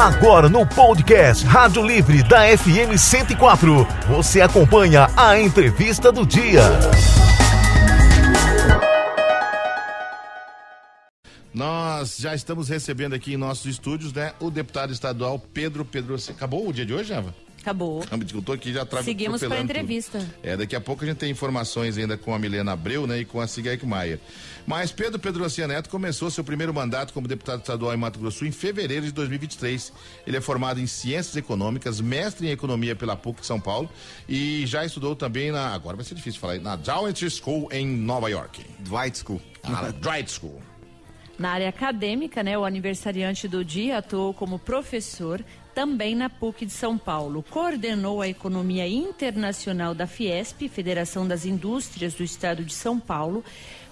Agora no podcast Rádio Livre da FM 104, você acompanha a entrevista do dia. Nós já estamos recebendo aqui em nossos estúdios, né, o deputado estadual Pedro Pedro. Acabou o dia de hoje, Eva? Acabou. Eu tô aqui já tra... Seguimos para a entrevista. Tudo. É, daqui a pouco a gente tem informações ainda com a Milena Abreu, né, e com a Sigaik Maia. Mas Pedro Pedro Neto começou seu primeiro mandato como deputado estadual em Mato Grosso em fevereiro de 2023. Ele é formado em Ciências Econômicas, mestre em Economia pela PUC de São Paulo e já estudou também na, agora vai ser difícil falar, na Dwight School em Nova York. Dwight School. Ah, Dwight School. Na área acadêmica, né, o aniversariante do dia atuou como professor também na PUC de São Paulo. Coordenou a economia internacional da Fiesp, Federação das Indústrias do Estado de São Paulo,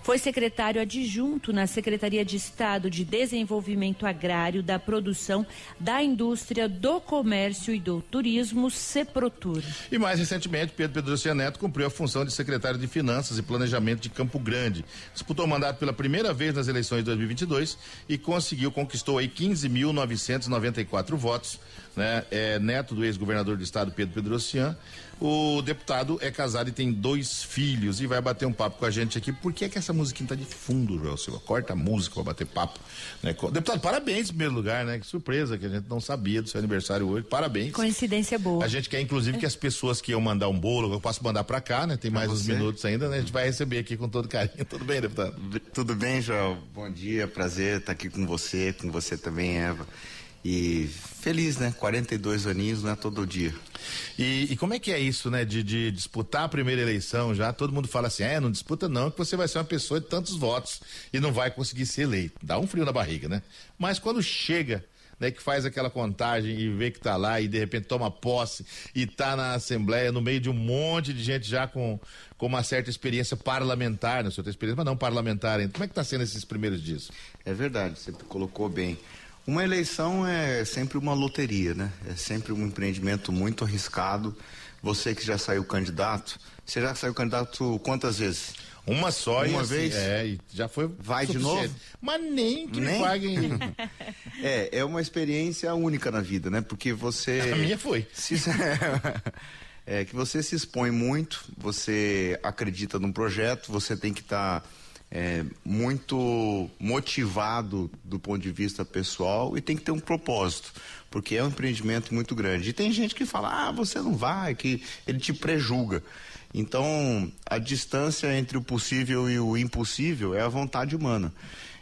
foi secretário adjunto na Secretaria de Estado de Desenvolvimento Agrário, da Produção, da Indústria, do Comércio e do Turismo, CEPROTUR. E mais recentemente, Pedro Pedro Neto cumpriu a função de secretário de Finanças e Planejamento de Campo Grande. Disputou o mandato pela primeira vez nas eleições de 2022 e conseguiu, conquistou aí 15.994 votos, né? É neto do ex-governador do estado, Pedro Pedrocian. O deputado é casado e tem dois filhos e vai bater um papo com a gente aqui. Por que é que essa musiquinha tá de fundo, Joel Silva? Corta a música para bater papo. Né? Deputado, parabéns em primeiro lugar, né? Que surpresa que a gente não sabia do seu aniversário hoje. Parabéns. Coincidência boa. A gente quer, inclusive, que as pessoas que iam mandar um bolo, eu posso mandar para cá, né? Tem mais uns minutos ainda, né? A gente vai receber aqui com todo carinho. Tudo bem, deputado? Tudo bem, Joel. Bom dia, prazer estar aqui com você, com você também, Eva. E feliz, né? 42 aninhos, não é todo dia. E, e, como é que é isso, né? De, de, disputar a primeira eleição já? Todo mundo fala assim: é, não disputa não, que você vai ser uma pessoa de tantos votos e não vai conseguir ser eleito. Dá um frio na barriga, né? Mas quando chega. Né, que faz aquela contagem e vê que tá lá e de repente toma posse e tá na Assembleia no meio de um monte de gente já com, com uma certa experiência parlamentar, né? Você tem experiência, mas não parlamentar ainda. Como é que tá sendo esses primeiros dias? É verdade, você colocou bem. Uma eleição é sempre uma loteria, né? É sempre um empreendimento muito arriscado. Você que já saiu candidato, você já saiu candidato quantas vezes? Uma só Uma assim, vez? É, e já foi. Vai de novo? Mas nem que nem? paguem. é, é uma experiência única na vida, né? Porque você. A minha foi. Se... é que você se expõe muito, você acredita num projeto, você tem que estar. Tá é, muito motivado do ponto de vista pessoal e tem que ter um propósito, porque é um empreendimento muito grande. E tem gente que fala, ah, você não vai, que ele te prejuga. Então, a distância entre o possível e o impossível é a vontade humana.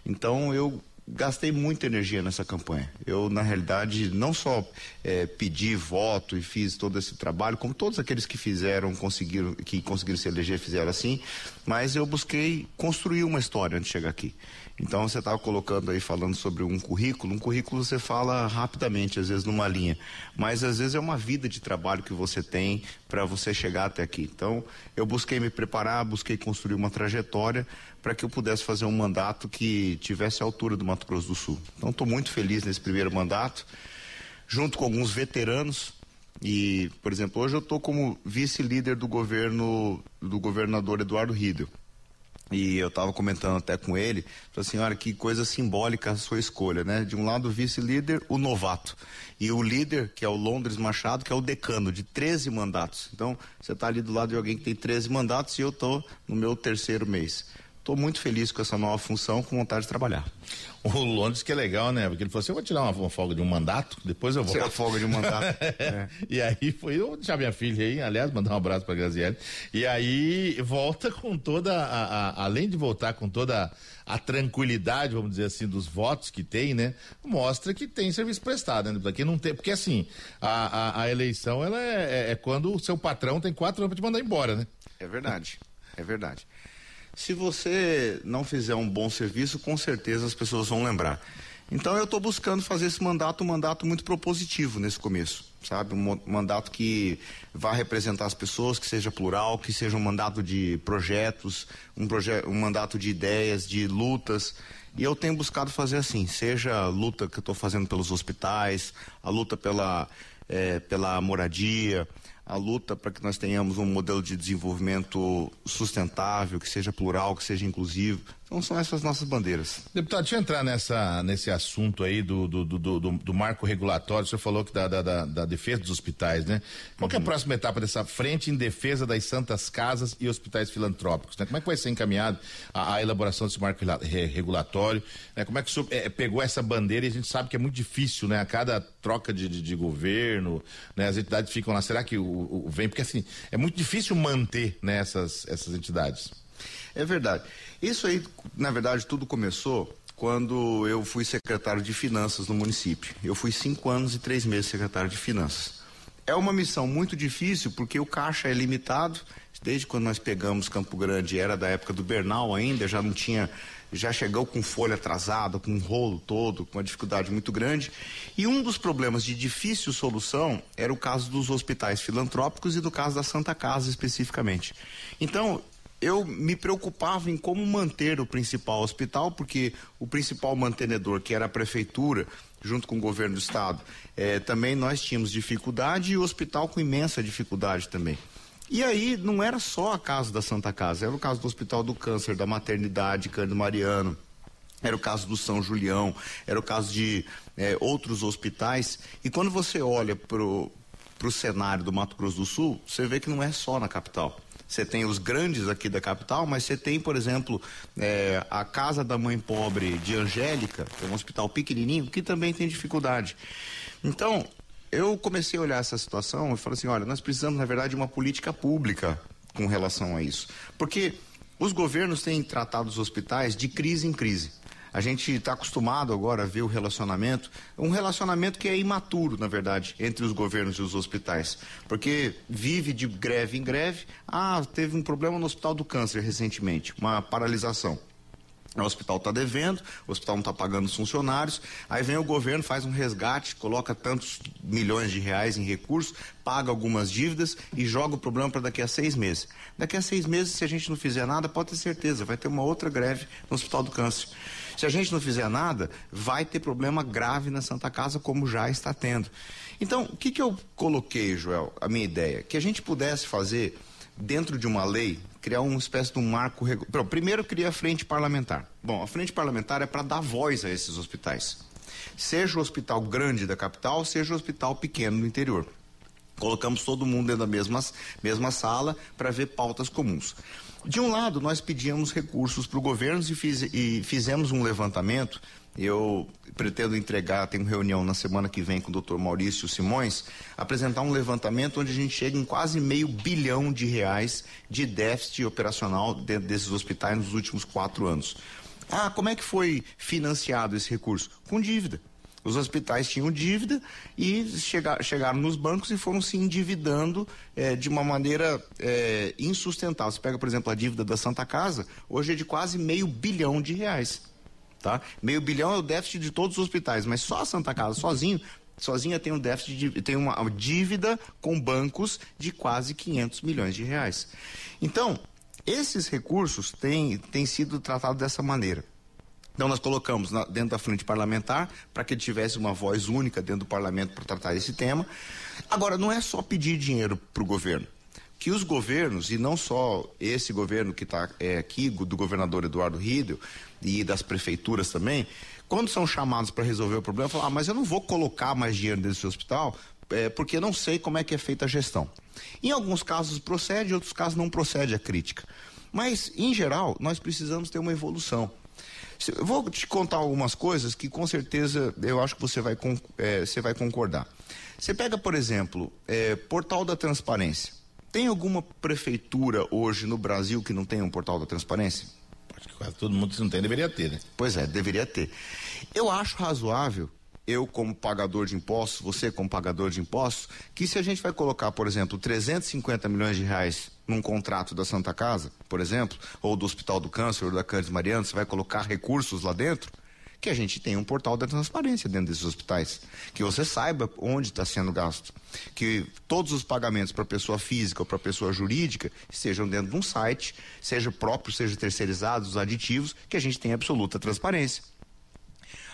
Então, eu gastei muita energia nessa campanha. Eu, na realidade, não só é, pedi voto e fiz todo esse trabalho, como todos aqueles que fizeram, conseguiram, que conseguiram se eleger, fizeram assim, mas eu busquei construir uma história antes de chegar aqui. Então você estava colocando aí falando sobre um currículo. Um currículo você fala rapidamente, às vezes numa linha, mas às vezes é uma vida de trabalho que você tem para você chegar até aqui. Então eu busquei me preparar, busquei construir uma trajetória para que eu pudesse fazer um mandato que tivesse a altura do Mato Grosso do Sul. Então estou muito feliz nesse primeiro mandato, junto com alguns veteranos. E, por exemplo, hoje eu estou como vice-líder do governo do governador Eduardo Riedel. E eu estava comentando até com ele, falei assim, olha que coisa simbólica a sua escolha, né? De um lado o vice-líder, o novato. E o líder, que é o Londres Machado, que é o decano, de 13 mandatos. Então, você está ali do lado de alguém que tem 13 mandatos e eu estou no meu terceiro mês estou muito feliz com essa nova função, com vontade de trabalhar. O Londres que é legal, né? Porque ele falou assim, eu vou tirar uma, uma folga de um mandato, depois eu vou. Tirar folga de um mandato. é. E aí foi, eu deixar minha filha aí, aliás, mandar um abraço para Graziele. E aí volta com toda, a, a, além de voltar com toda a tranquilidade, vamos dizer assim, dos votos que tem, né? Mostra que tem serviço prestado, né? Porque não tem, porque assim, a, a, a eleição ela é, é, é quando o seu patrão tem quatro anos para te mandar embora, né? É verdade, é verdade. Se você não fizer um bom serviço, com certeza as pessoas vão lembrar. Então eu estou buscando fazer esse mandato um mandato muito propositivo nesse começo, sabe? Um mandato que vá representar as pessoas, que seja plural, que seja um mandato de projetos, um, proje um mandato de ideias, de lutas. E eu tenho buscado fazer assim, seja a luta que eu estou fazendo pelos hospitais, a luta pela, é, pela moradia, a luta para que nós tenhamos um modelo de desenvolvimento sustentável, que seja plural, que seja inclusivo. Então são essas nossas bandeiras. Deputado, deixa eu entrar nessa, nesse assunto aí do, do, do, do, do marco regulatório. O senhor falou que da, da, da, da defesa dos hospitais, né? Qual é a uhum. próxima etapa dessa frente em defesa das santas casas e hospitais filantrópicos? Né? Como é que vai ser encaminhado a, a elaboração desse marco regulatório? Né? Como é que o senhor é, pegou essa bandeira e a gente sabe que é muito difícil, né? A cada troca de, de, de governo, né? As entidades ficam lá. Será que o, o, vem? Porque assim, é muito difícil manter né, essas, essas entidades. É verdade. Isso aí, na verdade, tudo começou quando eu fui secretário de Finanças no município. Eu fui cinco anos e três meses secretário de Finanças. É uma missão muito difícil porque o caixa é limitado. Desde quando nós pegamos Campo Grande, era da época do Bernal ainda, já não tinha, já chegou com folha atrasada, com um rolo todo, com uma dificuldade muito grande. E um dos problemas de difícil solução era o caso dos hospitais filantrópicos e do caso da Santa Casa especificamente. Então, eu me preocupava em como manter o principal hospital, porque o principal mantenedor, que era a prefeitura, junto com o governo do estado, eh, também nós tínhamos dificuldade e o hospital com imensa dificuldade também. E aí não era só a casa da Santa Casa, era o caso do Hospital do Câncer, da Maternidade, Cândido Mariano, era o caso do São Julião, era o caso de eh, outros hospitais. E quando você olha para o cenário do Mato Grosso do Sul, você vê que não é só na capital. Você tem os grandes aqui da capital, mas você tem, por exemplo, é, a Casa da Mãe Pobre de Angélica, que é um hospital pequenininho, que também tem dificuldade. Então, eu comecei a olhar essa situação e falei assim: olha, nós precisamos, na verdade, de uma política pública com relação a isso. Porque os governos têm tratado os hospitais de crise em crise. A gente está acostumado agora a ver o relacionamento, um relacionamento que é imaturo, na verdade, entre os governos e os hospitais. Porque vive de greve em greve. Ah, teve um problema no Hospital do Câncer recentemente, uma paralisação. O hospital está devendo, o hospital não está pagando os funcionários. Aí vem o governo, faz um resgate, coloca tantos milhões de reais em recursos, paga algumas dívidas e joga o problema para daqui a seis meses. Daqui a seis meses, se a gente não fizer nada, pode ter certeza, vai ter uma outra greve no Hospital do Câncer. Se a gente não fizer nada, vai ter problema grave na Santa Casa, como já está tendo. Então, o que, que eu coloquei, Joel, a minha ideia? Que a gente pudesse fazer, dentro de uma lei, criar uma espécie de um marco. Regu... Primeiro, cria a frente parlamentar. Bom, a frente parlamentar é para dar voz a esses hospitais. Seja o hospital grande da capital, seja o hospital pequeno do interior. Colocamos todo mundo dentro da mesma, mesma sala para ver pautas comuns. De um lado, nós pedíamos recursos para o governo e, fiz, e fizemos um levantamento. Eu pretendo entregar, tenho reunião na semana que vem com o Dr. Maurício Simões, apresentar um levantamento onde a gente chega em quase meio bilhão de reais de déficit operacional dentro desses hospitais nos últimos quatro anos. Ah, como é que foi financiado esse recurso? Com dívida. Os hospitais tinham dívida e chega, chegaram nos bancos e foram se endividando eh, de uma maneira eh, insustentável. Você pega, por exemplo, a dívida da Santa Casa, hoje é de quase meio bilhão de reais. Tá? Meio bilhão é o déficit de todos os hospitais, mas só a Santa Casa, sozinho, sozinha tem um déficit de, tem uma dívida com bancos de quase 500 milhões de reais. Então, esses recursos têm, têm sido tratados dessa maneira. Então nós colocamos na, dentro da frente parlamentar para que tivesse uma voz única dentro do parlamento para tratar esse tema. Agora, não é só pedir dinheiro para o governo. Que os governos, e não só esse governo que está é, aqui, do governador Eduardo Riedel e das prefeituras também, quando são chamados para resolver o problema, falam, ah, mas eu não vou colocar mais dinheiro nesse hospital é, porque não sei como é que é feita a gestão. Em alguns casos procede, em outros casos não procede a crítica. Mas, em geral, nós precisamos ter uma evolução. Eu vou te contar algumas coisas que com certeza eu acho que você vai, é, você vai concordar. Você pega, por exemplo, é, portal da transparência. Tem alguma prefeitura hoje no Brasil que não tem um portal da transparência? Acho que quase todo mundo que não tem deveria ter, né? Pois é, deveria ter. Eu acho razoável eu como pagador de impostos, você como pagador de impostos, que se a gente vai colocar, por exemplo, 350 milhões de reais num contrato da Santa Casa, por exemplo, ou do Hospital do Câncer ou da Cândido Mariano, você vai colocar recursos lá dentro, que a gente tenha um portal da transparência dentro desses hospitais, que você saiba onde está sendo gasto, que todos os pagamentos para pessoa física ou para pessoa jurídica estejam dentro de um site, seja próprio, seja terceirizados, os aditivos, que a gente tenha absoluta transparência.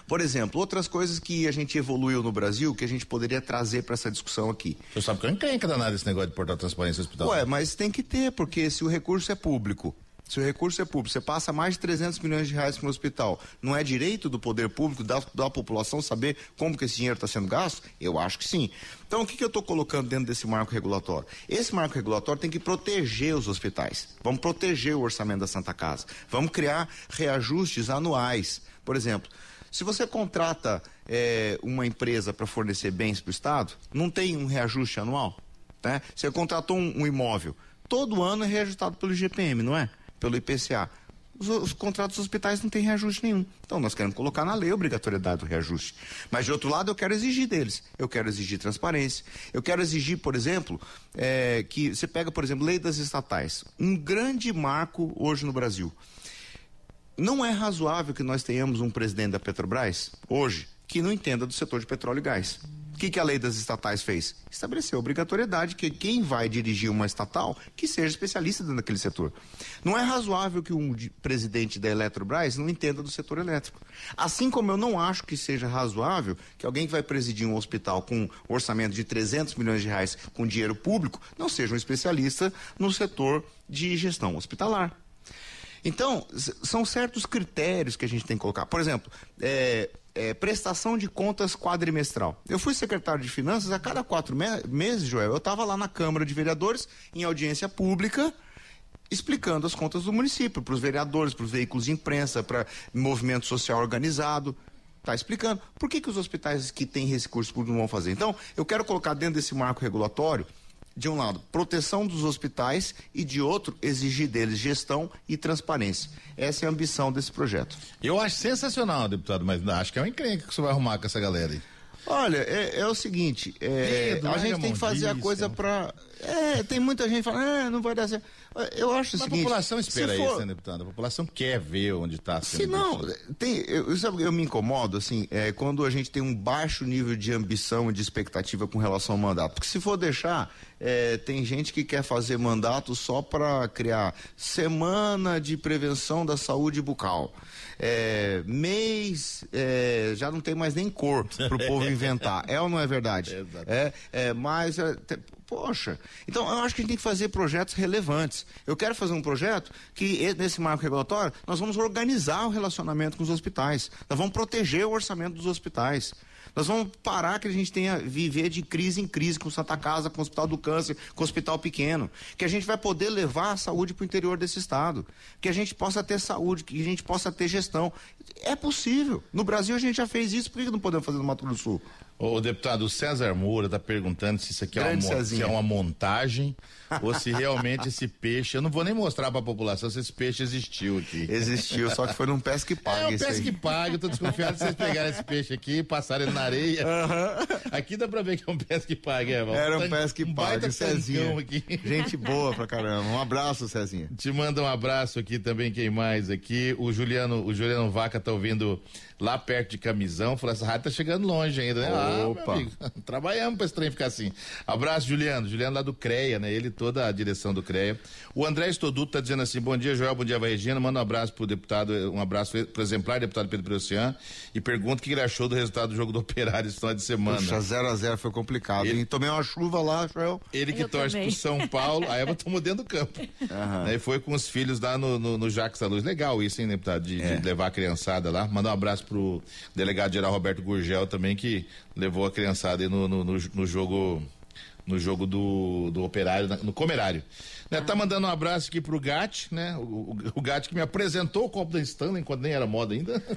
Por exemplo, outras coisas que a gente evoluiu no Brasil que a gente poderia trazer para essa discussão aqui. Você sabe que eu encrenca danado esse negócio de portal transparência hospital. Ué, mas tem que ter, porque se o recurso é público, se o recurso é público, você passa mais de 300 milhões de reais para o hospital, não é direito do poder público, da, da população, saber como que esse dinheiro está sendo gasto? Eu acho que sim. Então, o que, que eu estou colocando dentro desse marco regulatório? Esse marco regulatório tem que proteger os hospitais. Vamos proteger o orçamento da Santa Casa. Vamos criar reajustes anuais. Por exemplo, se você contrata é, uma empresa para fornecer bens para o Estado, não tem um reajuste anual? Né? Você contratou um, um imóvel, todo ano é reajustado pelo GPM, não é? Pelo IPCA. Os, os, contratos dos hospitais não têm reajuste nenhum. Então nós queremos colocar na lei a obrigatoriedade do reajuste. Mas de outro lado, eu quero exigir deles. Eu quero exigir transparência. Eu quero exigir, por exemplo, é, que você pega, por exemplo, lei das estatais. Um grande marco hoje no Brasil. Não é razoável que nós tenhamos um presidente da Petrobras, hoje, que não entenda do setor de petróleo e gás que, que a lei das estatais fez? Estabeleceu a obrigatoriedade que quem vai dirigir uma estatal que seja especialista dentro daquele setor. Não é razoável que um presidente da Eletrobras não entenda do setor elétrico. Assim como eu não acho que seja razoável que alguém que vai presidir um hospital com um orçamento de 300 milhões de reais com dinheiro público não seja um especialista no setor de gestão hospitalar. Então, são certos critérios que a gente tem que colocar. Por exemplo, é, é, prestação de contas quadrimestral. Eu fui secretário de Finanças a cada quatro me meses, Joel. Eu estava lá na Câmara de Vereadores, em audiência pública, explicando as contas do município para os vereadores, para os veículos de imprensa, para movimento social organizado. Está explicando. Por que, que os hospitais que têm recurso público não vão fazer? Então, eu quero colocar dentro desse marco regulatório de um lado, proteção dos hospitais e de outro, exigir deles gestão e transparência. Essa é a ambição desse projeto. Eu acho sensacional, deputado, mas acho que é um encrenca que você vai arrumar com essa galera aí. Olha, é, é o seguinte, é, Pedro, a gente tem que fazer a coisa para. É, tem muita gente falando, ah, não vai dar certo. Eu acho o seguinte. A população espera for... isso, né, deputado? A população quer ver onde está Se não, tem, eu, sabe, eu me incomodo, assim, é, quando a gente tem um baixo nível de ambição e de expectativa com relação ao mandato. Porque se for deixar, é, tem gente que quer fazer mandato só para criar semana de prevenção da saúde bucal. É, mês é, já não tem mais nem cor para o povo inventar. É ou não é verdade? É, é, mas é, Poxa, então eu acho que a gente tem que fazer projetos relevantes. Eu quero fazer um projeto que, nesse marco regulatório, nós vamos organizar o relacionamento com os hospitais. Nós vamos proteger o orçamento dos hospitais. Nós vamos parar que a gente tenha viver de crise em crise com Santa Casa, com o Hospital do Câncer, com o Hospital Pequeno. Que a gente vai poder levar a saúde para o interior desse estado. Que a gente possa ter saúde, que a gente possa ter gestão. É possível. No Brasil a gente já fez isso, por que não podemos fazer no Mato Grosso do Sul? O deputado César Moura está perguntando se isso aqui é uma, se é uma, montagem ou se realmente esse peixe. Eu não vou nem mostrar para a população se esse peixe existiu aqui. Existiu, só que foi num pesca e pague. É um pesca e pague. Eu tô desconfiado se vocês pegarem esse peixe aqui e passarem ele na areia. Uhum. Aqui dá para ver que é um pesca e pague. É, Era um pesca e pague, Cezinha. Aqui. Gente boa pra caramba. Um abraço, Cezinha. Te manda um abraço aqui também, quem mais aqui? O Juliano, o Juliano Vaca tá ouvindo lá perto de Camisão. Falou, essa rádio tá chegando longe ainda, né? Ah, Opa. Ah, trabalhamos pra esse trem ficar assim. Abraço, Juliano. Juliano lá do CREA, né? Ele toda a direção do CREA. O André Estoduto tá dizendo assim, bom dia, Joel, bom dia, Regina. Manda um abraço pro deputado, um abraço pro exemplar deputado Pedro Precian e pergunta o que ele achou do resultado do jogo do Operário esse final de semana. Puxa, 0 a 0 foi complicado. Ele... Tomei uma chuva lá, Joel. Ele que Eu torce também. pro São Paulo, aí eu tomou dentro do campo. Uhum. Aí foi com os filhos lá no, no, no Jacques da Luz. Legal isso, hein, deputado? De, é. de levar a criançada lá. Mandar um abraço pro delegado delegado geral Roberto Gurgel também, que levou a criançada no, no, no, no jogo no jogo do, do operário, no comerário. Né, tá mandando um abraço aqui pro Gat, né? O, o, o Gat que me apresentou o copo da Stanley enquanto nem era moda ainda.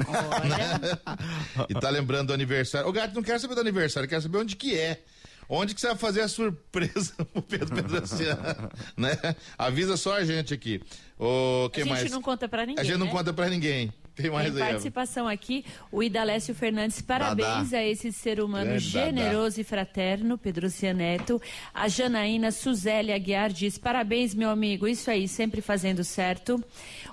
E tá lembrando do aniversário. O Gat não quer saber do aniversário, quer saber onde que é. Onde que você vai fazer a surpresa pro Pedro Pedrociano, né? Avisa só a gente aqui. O que a gente mais? não conta pra ninguém. A gente não né? conta pra ninguém. Tem mais Tem aí, participação aqui, o Idalécio Fernandes, parabéns a esse ser humano Grande generoso e fraterno, Pedro Cianeto. A Janaína Suzélia Aguiar diz, parabéns meu amigo, isso aí, sempre fazendo certo.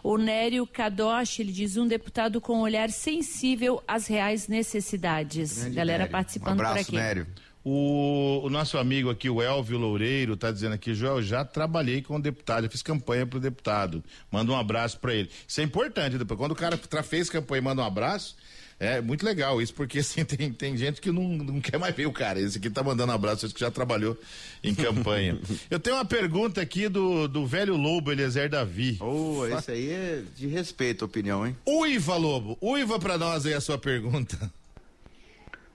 O Nério Kadoshi, ele diz, um deputado com um olhar sensível às reais necessidades. Grande Galera Nério. participando um abraço, por aqui. Nério. O, o, nosso amigo aqui, o Elvio Loureiro, está dizendo aqui, Joel, já trabalhei com o deputado, já fiz campanha para o deputado. Manda um abraço para ele. Isso é importante, depois. Quando o cara fez campanha e manda um abraço, É muito legal isso, porque assim, tem, tem gente que não, não quer mais ver o cara. Esse aqui tá mandando um abraço, esse que já trabalhou em campanha. Eu tenho uma pergunta aqui do, do velho Lobo Eliezer Davi. Oh, esse aí é de respeito a opinião, hein? Uiva, Lobo, uiva pra nós aí a sua pergunta.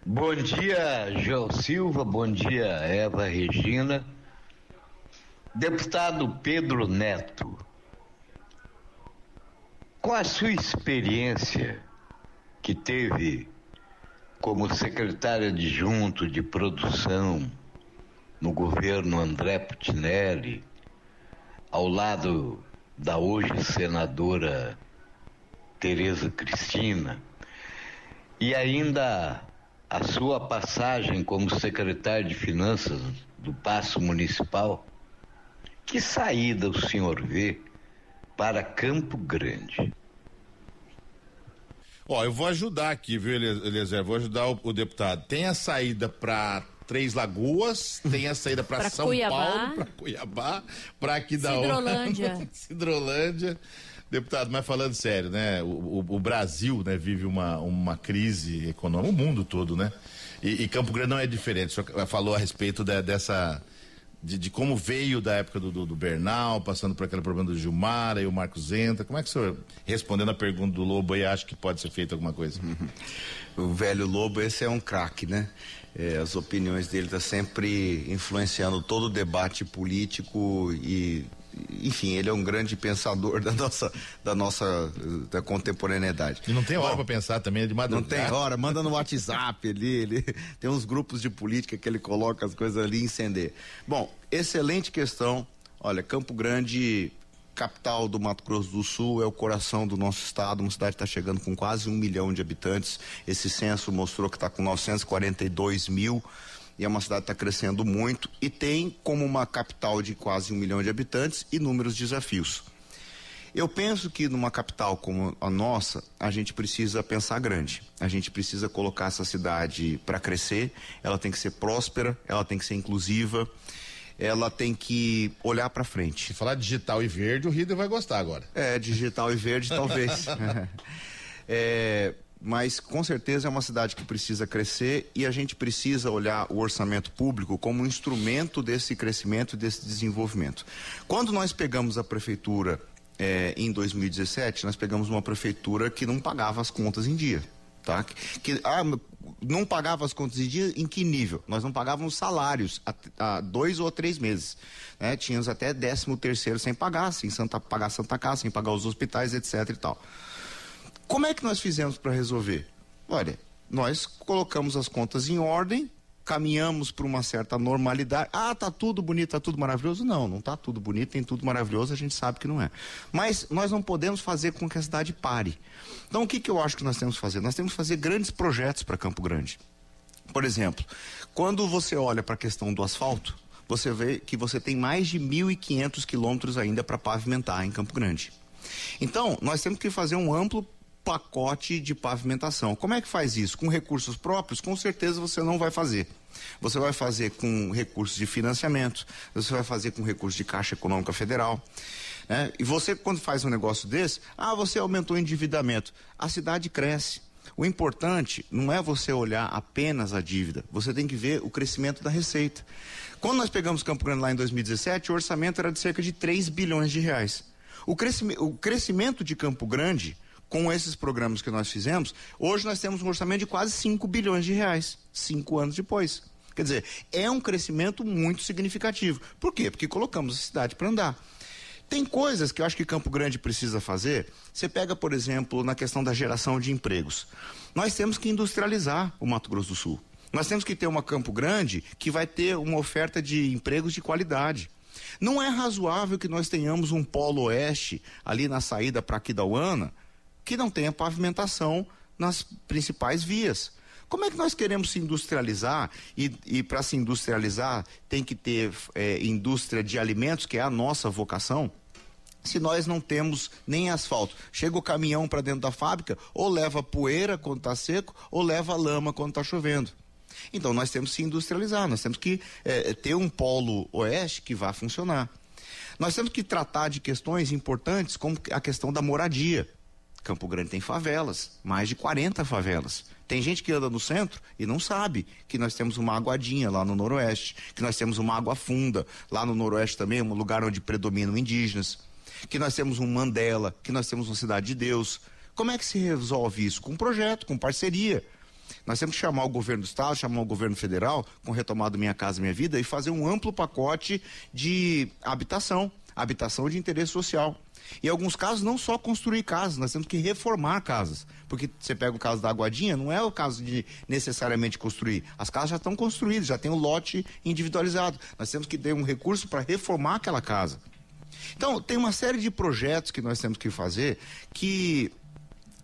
Bom dia, João Silva, bom dia, Eva Regina. Deputado Pedro Neto, com a sua experiência que teve como secretário adjunto de produção no governo André Putinelli, ao lado da hoje senadora Tereza Cristina, e ainda a sua passagem como secretário de Finanças do Paço Municipal, que saída o senhor vê para Campo Grande? Ó, eu vou ajudar aqui, viu, Eliezer? Vou ajudar o, o deputado. Tem a saída para Três Lagoas, tem a saída para São Cuiabá. Paulo, para Cuiabá, para aqui da Cidrolândia. Cidrolândia. Deputado, mas falando sério, né? O, o, o, Brasil né, vive uma, uma crise econômica, o mundo todo, né? E, e Campo Grande não é diferente. Senhor falou a respeito de, dessa de, de, como veio da época do, do, do, Bernal, passando por aquele problema do Gilmar e o Marcos Entra. Como é que o senhor, respondendo a pergunta do Lobo, aí acha que pode ser feita alguma coisa? o velho Lobo, esse é um craque, né? É, as opiniões dele estão tá sempre influenciando todo o debate político e enfim, ele é um grande pensador da nossa, da nossa da contemporaneidade. E não tem hora para pensar também, é de madrugada. Não tem hora, manda no WhatsApp ali, ele tem uns grupos de política que ele coloca as coisas ali incender. Bom, excelente questão. Olha, Campo Grande, capital do Mato Grosso do Sul, é o coração do nosso estado, uma cidade está chegando com quase um milhão de habitantes. Esse censo mostrou que está com 942 mil e é uma cidade que está crescendo muito e tem como uma capital de quase um milhão de habitantes inúmeros desafios. Eu penso que numa capital como a nossa, a gente precisa pensar grande. A gente precisa colocar essa cidade para crescer, ela tem que ser próspera, ela tem que ser inclusiva, ela tem que olhar para frente. Se falar digital e verde, o Rider vai gostar agora. É, digital e verde talvez. é, mas com certeza é uma cidade que precisa crescer e a gente precisa olhar o orçamento público como um instrumento desse crescimento desse desenvolvimento. Quando nós pegamos a prefeitura eh, em 2017, nós pegamos uma prefeitura que não pagava as contas em dia. Tá? Que, ah, não pagava as contas em dia em que nível? Nós não pagávamos salários há, dois ou três meses. Né? Tínhamos até décimo terceiro sem pagar, sem Santa, pagar Santa Casa, sem pagar os hospitais, etc. e tal. Como é que nós fizemos para resolver? Olha, nós colocamos as contas em ordem, caminhamos para uma certa normalidade. Ah, tá tudo bonito, tá tudo maravilhoso? Não, não tá tudo bonito, tem tudo maravilhoso, a gente sabe que não é. Mas nós não podemos fazer com que a cidade pare. Então o que, que eu acho que nós temos que fazer? Nós temos que fazer grandes projetos para Campo Grande. Por exemplo, quando você olha para a questão do asfalto, você vê que você tem mais de 1.500 quilômetros ainda para pavimentar em Campo Grande. Então, nós temos que fazer um amplo pacote de pavimentação. Como é que faz isso? Com recursos próprios? Com certeza você não vai fazer. Você vai fazer com recursos de financiamento, você vai fazer com recursos de Caixa Econômica Federal. Né? E você, quando faz um negócio desse, ah, você aumentou o endividamento. A cidade cresce. O importante não é você olhar apenas a dívida, você tem que ver o crescimento da receita. Quando nós pegamos Campo Grande lá em 2017, o orçamento era de cerca de 3 bilhões de reais. O, crescimento, o crescimento de Campo Grande com esses programas que nós fizemos, hoje nós temos um orçamento de quase 5 bilhões de reais, cinco anos depois. Quer dizer, é um crescimento muito significativo. Por quê? Porque colocamos a cidade para andar. Tem coisas que eu acho que Campo Grande precisa fazer. Você pega, por exemplo, na questão da geração de empregos. Nós temos que industrializar o Mato Grosso do Sul. Nós temos que ter uma Campo Grande que vai ter uma oferta de empregos de qualidade. Não é razoável que nós tenhamos um polo oeste ali na saída para Aquidauana, que não tenha pavimentação nas principais vias. Como é que nós queremos se industrializar e, e para se industrializar tem que ter é, indústria de alimentos, que é a nossa vocação? Se nós não temos nem asfalto, chega o caminhão para dentro da fábrica, ou leva poeira quando está seco, ou leva lama quando está chovendo. Então nós temos que se industrializar, nós temos que é, ter um polo oeste que vá funcionar. Nós temos que tratar de questões importantes como a questão da moradia. Campo Grande tem favelas, mais de 40 favelas. Tem gente que anda no centro e não sabe que nós temos uma aguadinha lá no noroeste, que nós temos uma água funda lá no noroeste também, um lugar onde predominam indígenas, que nós temos um Mandela, que nós temos uma cidade de Deus. Como é que se resolve isso? Com um projeto, com parceria. Nós temos que chamar o governo do estado, chamar o governo federal, com retomado Minha Casa Minha Vida, e fazer um amplo pacote de habitação, habitação de interesse social. Em alguns casos, não só construir casas, nós temos que reformar casas. Porque você pega o caso da Aguadinha, não é o caso de necessariamente construir. As casas já estão construídas, já tem o um lote individualizado. Nós temos que ter um recurso para reformar aquela casa. Então, tem uma série de projetos que nós temos que fazer que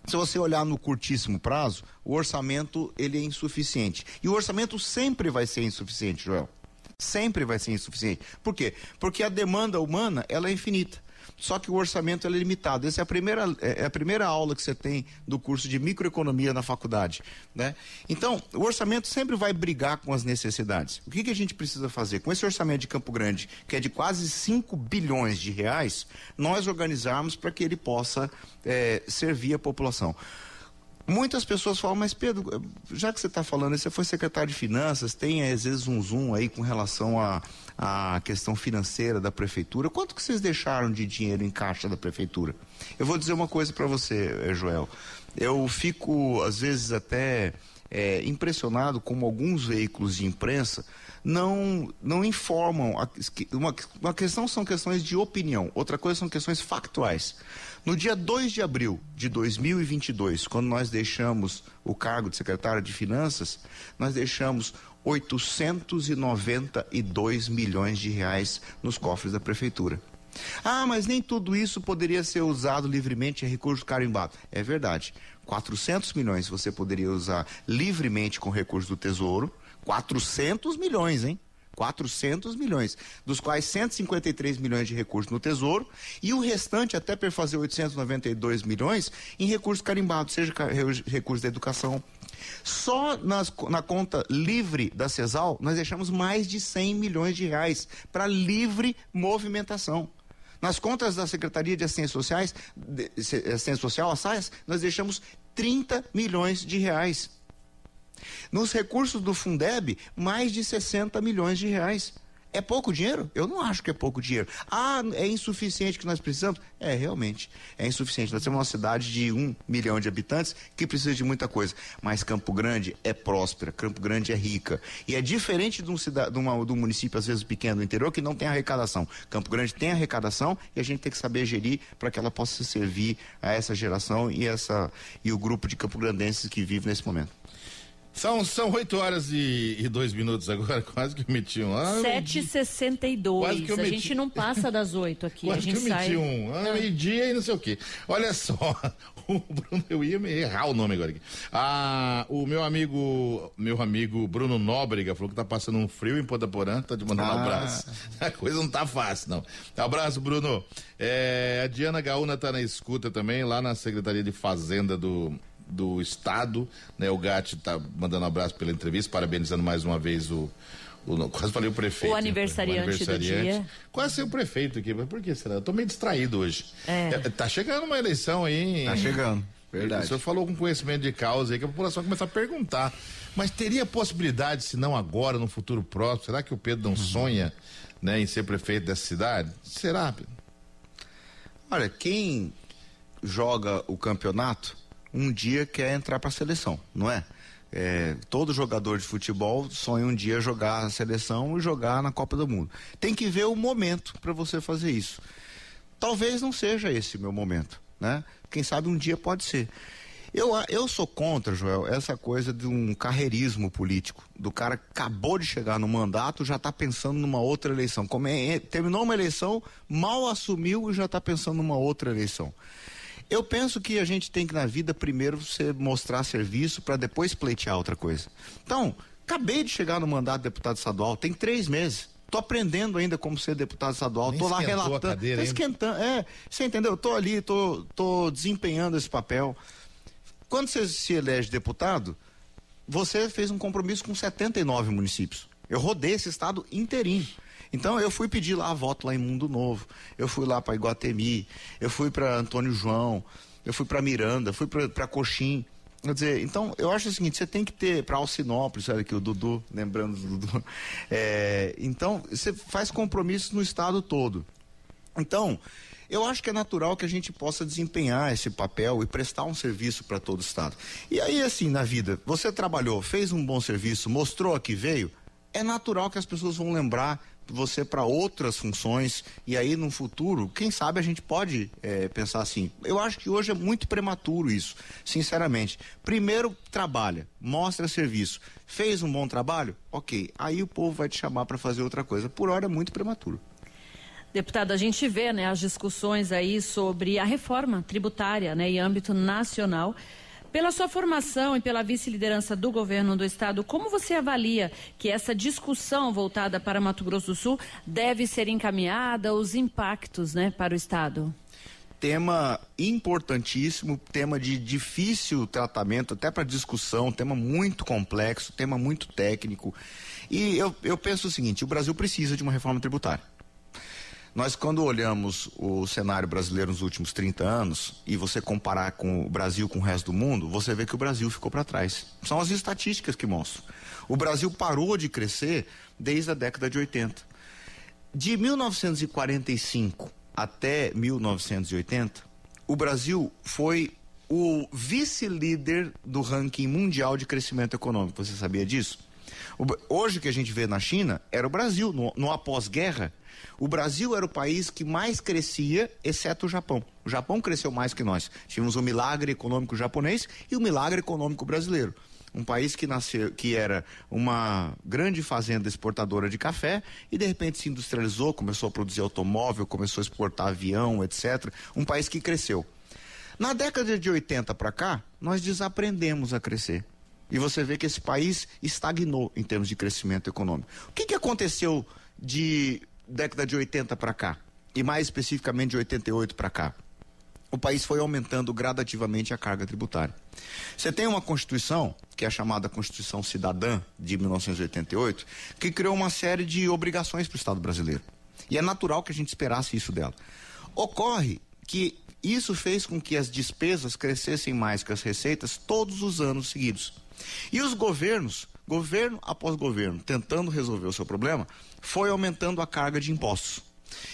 se você olhar no curtíssimo prazo, o orçamento ele é insuficiente. E o orçamento sempre vai ser insuficiente, Joel. Sempre vai ser insuficiente. Por quê? Porque a demanda humana ela é infinita só que o orçamento é limitado. Essa é a primeira, é, a primeira aula que você tem do curso de microeconomia na faculdade. Né? Então, o orçamento sempre vai brigar com as necessidades. O que, que a gente precisa fazer? Com esse orçamento de Campo Grande, que é de quase 5 bilhões de reais, nós organizarmos para que ele possa é, servir a população. Muitas pessoas falam, mas Pedro, já que você está falando, você foi secretário de finanças, tem às vezes um zoom aí com relação à a, a, questão financeira da prefeitura. Quanto que vocês deixaram de dinheiro em caixa da prefeitura? Eu vou dizer uma coisa para você, eh, Joel. Eu fico, às vezes, até é, impressionado como alguns veículos de imprensa não, não informam. Uma, uma questão são questões de opinião, outra coisa são questões factuais. No dia 2 de abril de 2022, quando nós deixamos o cargo de secretário de Finanças, nós deixamos 892 milhões de reais nos cofres da prefeitura. Ah, mas nem tudo isso poderia ser usado livremente em recurso carimbado. É verdade. 400 milhões você poderia usar livremente com recurso do Tesouro. 400 milhões, hein? 400 milhões, dos quais 153 milhões de recursos no Tesouro e o restante até fazer 892 milhões em recursos carimbados, seja recursos da educação. Só nas, na conta livre da CESAL, nós deixamos mais de 100 milhões de reais para livre movimentação. Nas contas da Secretaria de Assistência Sociais, de, Assistência Social, a nós deixamos 30 milhões de reais. Nos recursos do Fundeb, mais de 60 milhões de reais. É pouco dinheiro? Eu não acho que é pouco dinheiro. Ah, é insuficiente que nós precisamos? É, realmente, é insuficiente. Nós temos uma cidade de um milhão de habitantes que precisa de muita coisa. Mas Campo Grande é próspera, Campo Grande é rica. E é diferente de um, cidade, de, uma, de um município, às vezes, pequeno do interior, que não tem arrecadação. Campo Grande tem arrecadação e a gente tem que saber gerir para que ela possa servir a essa geração e, essa, e o grupo de campo grandenses que vive nesse momento. São, são 8 horas e, e dois minutos agora, quase que eu meti um. Ah, 7h62. A meti... gente não passa das 8 aqui. Quase a gente que eu sai... meti um. Ah, meio-dia e não sei o quê. Olha só, o Bruno, eu ia errar o nome agora aqui. Ah, o meu amigo, meu amigo Bruno Nóbrega falou que tá passando um frio em Ponta Porã, tá de mandando ah. um abraço. A coisa não tá fácil, não. Abraço, Bruno. É, a Diana Gaúna tá na escuta também, lá na Secretaria de Fazenda do do Estado, né? O Gatti está mandando um abraço pela entrevista, parabenizando mais uma vez o, o, quase falei o prefeito. O aniversariante, né? o aniversariante do dia. Quase ser o prefeito aqui, mas por que será? Eu tô meio distraído hoje. É. é tá chegando uma eleição aí. Tá chegando, verdade. O senhor falou com conhecimento de causa aí que a população começa a perguntar. Mas teria possibilidade, se não agora, no futuro próximo, será que o Pedro não uhum. sonha né, em ser prefeito dessa cidade? Será, Pedro? Olha, quem joga o campeonato um dia quer entrar para a seleção, não é? é? Todo jogador de futebol sonha um dia jogar a seleção e jogar na Copa do Mundo. Tem que ver o momento para você fazer isso. Talvez não seja esse meu momento, né? Quem sabe um dia pode ser. Eu, eu sou contra, Joel, essa coisa de um carreirismo político. Do cara acabou de chegar no mandato, já está pensando numa outra eleição. Como é, terminou uma eleição, mal assumiu e já está pensando numa outra eleição. Eu penso que a gente tem que na vida primeiro você mostrar serviço para depois pleitear outra coisa. Então, acabei de chegar no mandato de deputado estadual, tem três meses. Tô aprendendo ainda como ser deputado estadual, Nem tô lá relatando, cadeira, tô esquentando, é, você entendeu? Tô ali, tô, tô desempenhando esse papel. Quando você se elege deputado, você fez um compromisso com 79 municípios. Eu rodei esse estado inteirinho. Então eu fui pedir lá voto lá em Mundo Novo, eu fui lá para Iguatemi, eu fui para Antônio João, eu fui para Miranda, fui para Coxim. Quer dizer, então eu acho o seguinte, você tem que ter para Alcinópolis, olha aqui o Dudu, lembrando do Dudu. É, então, você faz compromissos no estado todo. Então, eu acho que é natural que a gente possa desempenhar esse papel e prestar um serviço para todo o estado. E aí, assim, na vida, você trabalhou, fez um bom serviço, mostrou que veio, é natural que as pessoas vão lembrar você para outras funções e aí no futuro, quem sabe a gente pode é, pensar assim. Eu acho que hoje é muito prematuro isso, sinceramente. Primeiro trabalha, mostra serviço, fez um bom trabalho, ok. Aí o povo vai te chamar para fazer outra coisa. Por hora é muito prematuro. Deputado, a gente vê né, as discussões aí sobre a reforma tributária né, em âmbito nacional. Pela sua formação e pela vice-liderança do governo do estado, como você avalia que essa discussão voltada para Mato Grosso do Sul deve ser encaminhada, os impactos né, para o estado? tema importantíssimo, tema de difícil tratamento, até para discussão, tema muito complexo, tema muito técnico. E eu, eu penso o seguinte: o Brasil precisa de uma reforma tributária. Nós, quando olhamos o cenário brasileiro nos últimos 30 anos e você comparar com o Brasil com o resto do mundo, você vê que o Brasil ficou para trás. São as estatísticas que mostram. O Brasil parou de crescer desde a década de 80. De 1945 até 1980, o Brasil foi o vice-líder do ranking mundial de crescimento econômico. Você sabia disso? Hoje que a gente vê na China era o Brasil, no, no após-guerra o Brasil era o país que mais crescia, exceto o Japão. O Japão cresceu mais que nós. Tivemos o milagre econômico japonês e o milagre econômico brasileiro um país que nasceu, que era uma grande fazenda exportadora de café e de repente se industrializou, começou a produzir automóvel, começou a exportar avião, etc. Um país que cresceu. Na década de 80 para cá, nós desaprendemos a crescer. E você vê que esse país estagnou em termos de crescimento econômico. O que, que aconteceu de década de 80 para cá, e mais especificamente de 88 para cá, o país foi aumentando gradativamente a carga tributária. Você tem uma Constituição, que é a chamada Constituição Cidadã de 1988, que criou uma série de obrigações para o Estado brasileiro. E é natural que a gente esperasse isso dela. Ocorre que isso fez com que as despesas crescessem mais que as receitas todos os anos seguidos. E os governos governo após governo, tentando resolver o seu problema, foi aumentando a carga de impostos.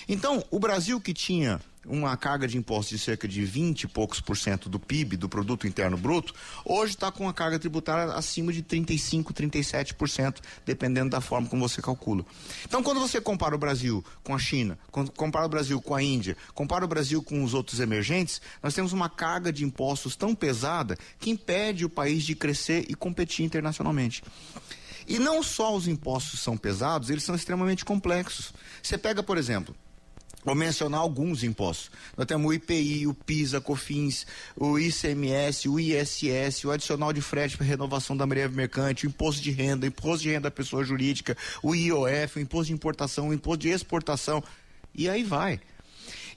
Então, o Brasil que tinha uma carga de impostos de cerca de 20 e poucos por cento do PIB, do produto interno bruto, hoje está com uma carga tributária acima de 35, 37 por cento, dependendo da forma como você calcula. Então, quando você compara o Brasil com a China, compara o Brasil com a Índia, compara o Brasil com os outros emergentes, nós temos uma carga de impostos tão pesada que impede o país de crescer e competir internacionalmente. E não só os impostos são pesados, eles são extremamente complexos. Você pega, por exemplo, Vou mencionar alguns impostos. Nós temos o IPI, o PIS, a COFINS, o ICMS, o ISS, o adicional de frete para renovação da maré mercante, o imposto de renda, o imposto de renda da pessoa jurídica, o IOF, o imposto de importação, o imposto de exportação. E aí vai.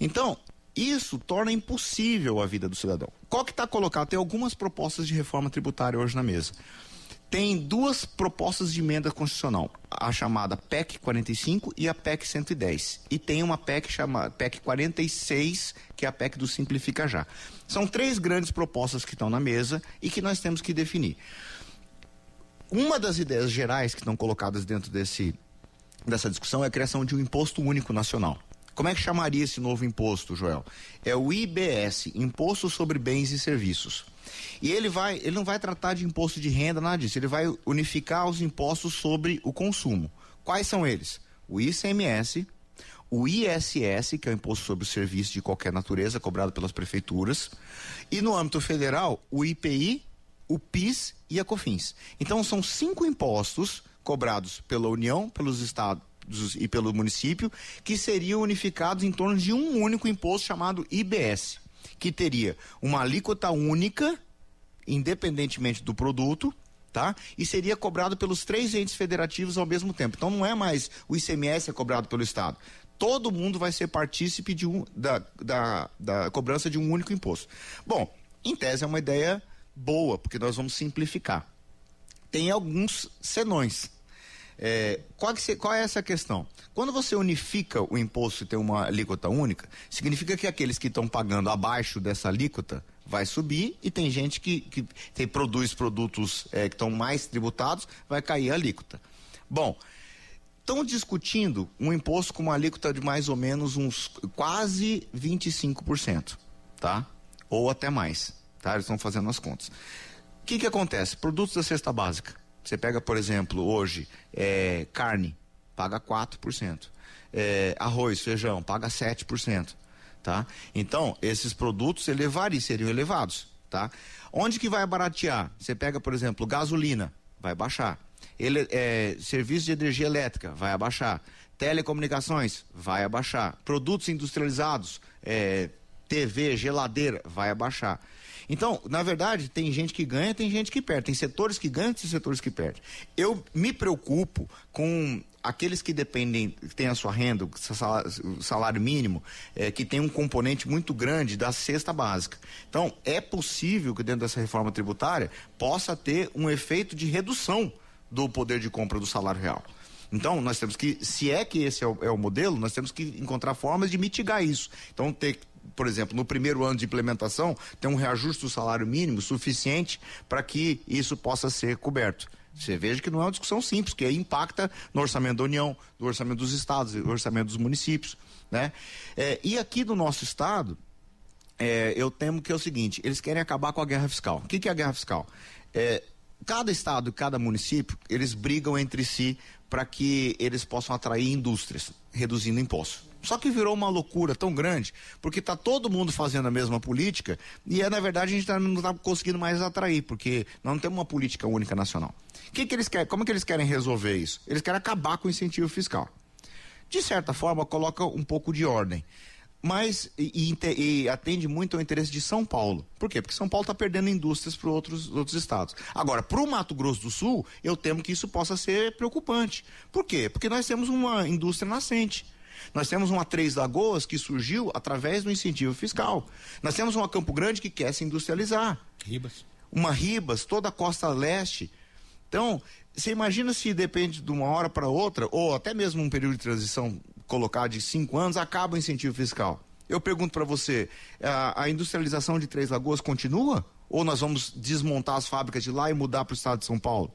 Então, isso torna impossível a vida do cidadão. Qual que está colocado? Tem algumas propostas de reforma tributária hoje na mesa tem duas propostas de emenda constitucional, a chamada PEC 45 e a PEC 110. E tem uma PEC chamada PEC 46, que é a PEC do Simplifica Já. São três grandes propostas que estão na mesa e que nós temos que definir. Uma das ideias gerais que estão colocadas dentro desse, dessa discussão é a criação de um imposto único nacional. Como é que chamaria esse novo imposto, Joel? É o IBS, Imposto sobre Bens e Serviços. E ele vai, ele não vai tratar de imposto de renda, nada disso. Ele vai unificar os impostos sobre o consumo. Quais são eles? O ICMS, o ISS, que é o imposto sobre o serviço de qualquer natureza cobrado pelas prefeituras, e no âmbito federal, o IPI, o PIS e a COFINS. Então são cinco impostos cobrados pela União, pelos estados e pelo município, que seriam unificados em torno de um único imposto chamado IBS que teria uma alíquota única, independentemente do produto, tá? E seria cobrado pelos três entes federativos ao mesmo tempo. Então não é mais o ICMS é cobrado pelo Estado. Todo mundo vai ser partícipe de um, da, da, da cobrança de um único imposto. Bom, em tese é uma ideia boa, porque nós vamos simplificar. Tem alguns senões. É, qual, que, qual, é essa questão? Quando você unifica o imposto e tem uma alíquota única, significa que aqueles que estão pagando abaixo dessa alíquota vai subir e tem gente que, que tem, produz produtos é, que estão mais tributados, vai cair a alíquota. Bom, estão discutindo um imposto com uma alíquota de mais ou menos uns quase 25%, tá? Ou até mais, tá? Eles estão fazendo as contas. O que que acontece? Produtos da cesta básica. Você pega, por exemplo, hoje, é, carne, paga 4%. É, arroz, feijão, paga 7%. Tá? Então, esses produtos elevariam, seriam elevados. Tá? Onde que vai baratear? Você pega, por exemplo, gasolina, vai baixar. Ele, é, serviço de energia elétrica, vai abaixar. Telecomunicações, vai abaixar. Produtos industrializados, é, TV, geladeira, vai abaixar. Então, na verdade, tem gente que ganha, tem gente que perde. Tem setores que ganham, tem setores que perdem. Eu me preocupo com aqueles que dependem, que têm a sua renda, o salário mínimo, é, que tem um componente muito grande da cesta básica. Então, é possível que dentro dessa reforma tributária possa ter um efeito de redução do poder de compra do salário real. Então, nós temos que, se é que esse é o, é o modelo, nós temos que encontrar formas de mitigar isso. Então, ter por exemplo, no primeiro ano de implementação, ter um reajuste do salário mínimo suficiente para que isso possa ser coberto. Você veja que não é uma discussão simples, que impacta no orçamento da União, no orçamento dos estados, no orçamento dos municípios. Né? É, e aqui no nosso estado, é, eu temo que é o seguinte: eles querem acabar com a guerra fiscal. O que, que é a guerra fiscal? É, cada estado e cada município, eles brigam entre si para que eles possam atrair indústrias, reduzindo impostos. Só que virou uma loucura tão grande, porque está todo mundo fazendo a mesma política e é, na verdade a gente tá, não está conseguindo mais atrair, porque não temos uma política única nacional. Que que eles querem, como que eles querem resolver isso? Eles querem acabar com o incentivo fiscal. De certa forma, coloca um pouco de ordem mas e, e, e, atende muito ao interesse de São Paulo. Por quê? Porque São Paulo está perdendo indústrias para outros, outros estados. Agora, para o Mato Grosso do Sul, eu temo que isso possa ser preocupante. Por quê? Porque nós temos uma indústria nascente. Nós temos uma Três Lagoas que surgiu através do incentivo fiscal. Nós temos uma Campo Grande que quer se industrializar. Ribas. Uma Ribas, toda a costa leste. Então, você imagina se depende de uma hora para outra, ou até mesmo um período de transição colocar de cinco anos, acaba o incentivo fiscal. Eu pergunto para você, a, a, industrialização de Três Lagoas continua? Ou nós vamos desmontar as fábricas de lá e mudar para o estado de São Paulo?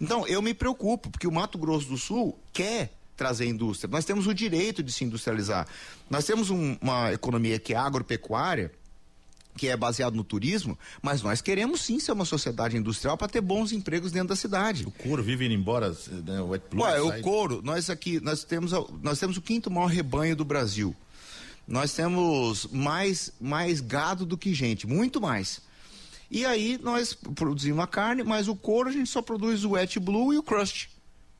Então, eu me preocupo, porque o Mato Grosso do Sul quer trazer indústria. Nós temos o direito de se industrializar. Nós temos um, uma economia que é agropecuária, que é baseado no turismo, mas nós queremos sim ser uma sociedade industrial para ter bons empregos dentro da cidade. O couro vive indo embora, né? o Blue Ué, o couro, nós aqui, nós temos, nós temos o quinto maior rebanho do Brasil. Nós temos mais, mais gado do que gente, muito mais. E aí nós produzimos a carne, mas o couro a gente só produz o wet blue e o crust.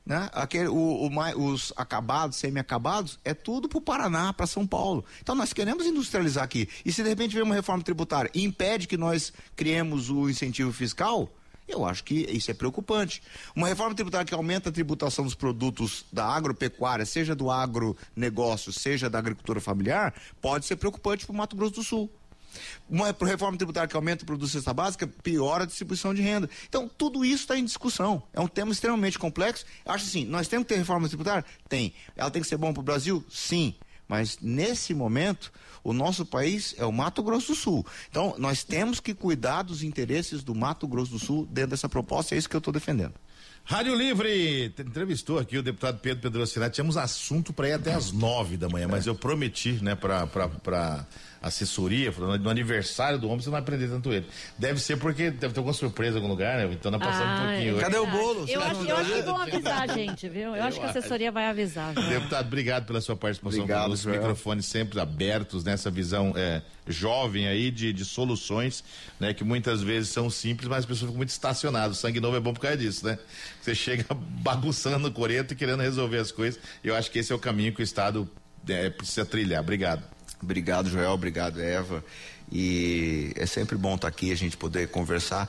Né? Aquele, o, o, os acabados, semi-acabados, é tudo para o Paraná, para São Paulo. Então nós queremos industrializar aqui. E se de repente vem uma reforma tributária e impede que nós criemos o incentivo fiscal, eu acho que isso é preocupante. Uma reforma tributária que aumenta a tributação dos produtos da agropecuária, seja do agronegócio, seja da agricultura familiar, pode ser preocupante para o Mato Grosso do Sul. Uma reforma tributária que aumenta a produção cesta básica piora a distribuição de renda. Então, tudo isso está em discussão. É um tema extremamente complexo. Acho assim, nós temos que ter reforma tributária? Tem. Ela tem que ser bom para o Brasil? Sim. Mas nesse momento, o nosso país é o Mato Grosso do Sul. Então, nós temos que cuidar dos interesses do Mato Grosso do Sul dentro dessa proposta, é isso que eu estou defendendo. Rádio Livre entrevistou aqui o deputado Pedro Pedrocinati. Tínhamos assunto para ir até as nove da manhã, mas eu prometi, né, para assessoria, falando no aniversário do homem, você não vai aprender tanto ele. Deve ser porque deve ter alguma surpresa em algum lugar, né? Então nós passamos ah, um pouquinho. É Cadê o bolo? Eu acho, eu acho que vão avisar a gente, viu? Eu, eu acho que a assessoria vai avisar. Viu? Deputado, obrigado pela sua participação. Obrigado, os microfones sempre abertos nessa visão é, jovem aí de, de soluções, né? Que muitas vezes são simples, mas as pessoas ficam muito estacionadas. O sangue novo é bom por causa disso, né? Você chega bagunçando o coreto e querendo resolver as coisas. Eu acho que esse é o caminho que o Estado é, precisa trilhar. Obrigado. Obrigado, Joel. Obrigado, Eva. E é sempre bom estar aqui, a gente poder conversar,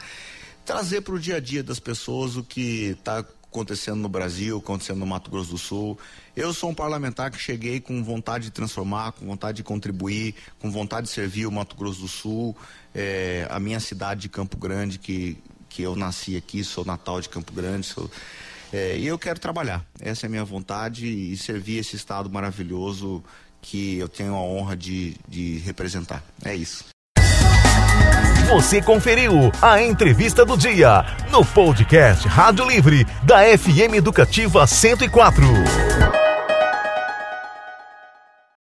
trazer para o dia a dia das pessoas o que está acontecendo no Brasil, acontecendo no Mato Grosso do Sul. Eu sou um parlamentar que cheguei com vontade de transformar, com vontade de contribuir, com vontade de servir o Mato Grosso do Sul, é, a minha cidade de Campo Grande, que, que eu nasci aqui, sou natal de Campo Grande, sou, é, e eu quero trabalhar. Essa é a minha vontade e servir esse estado maravilhoso que eu tenho a honra de, de representar. É isso. Você conferiu a entrevista do dia no podcast Rádio Livre da FM Educativa 104.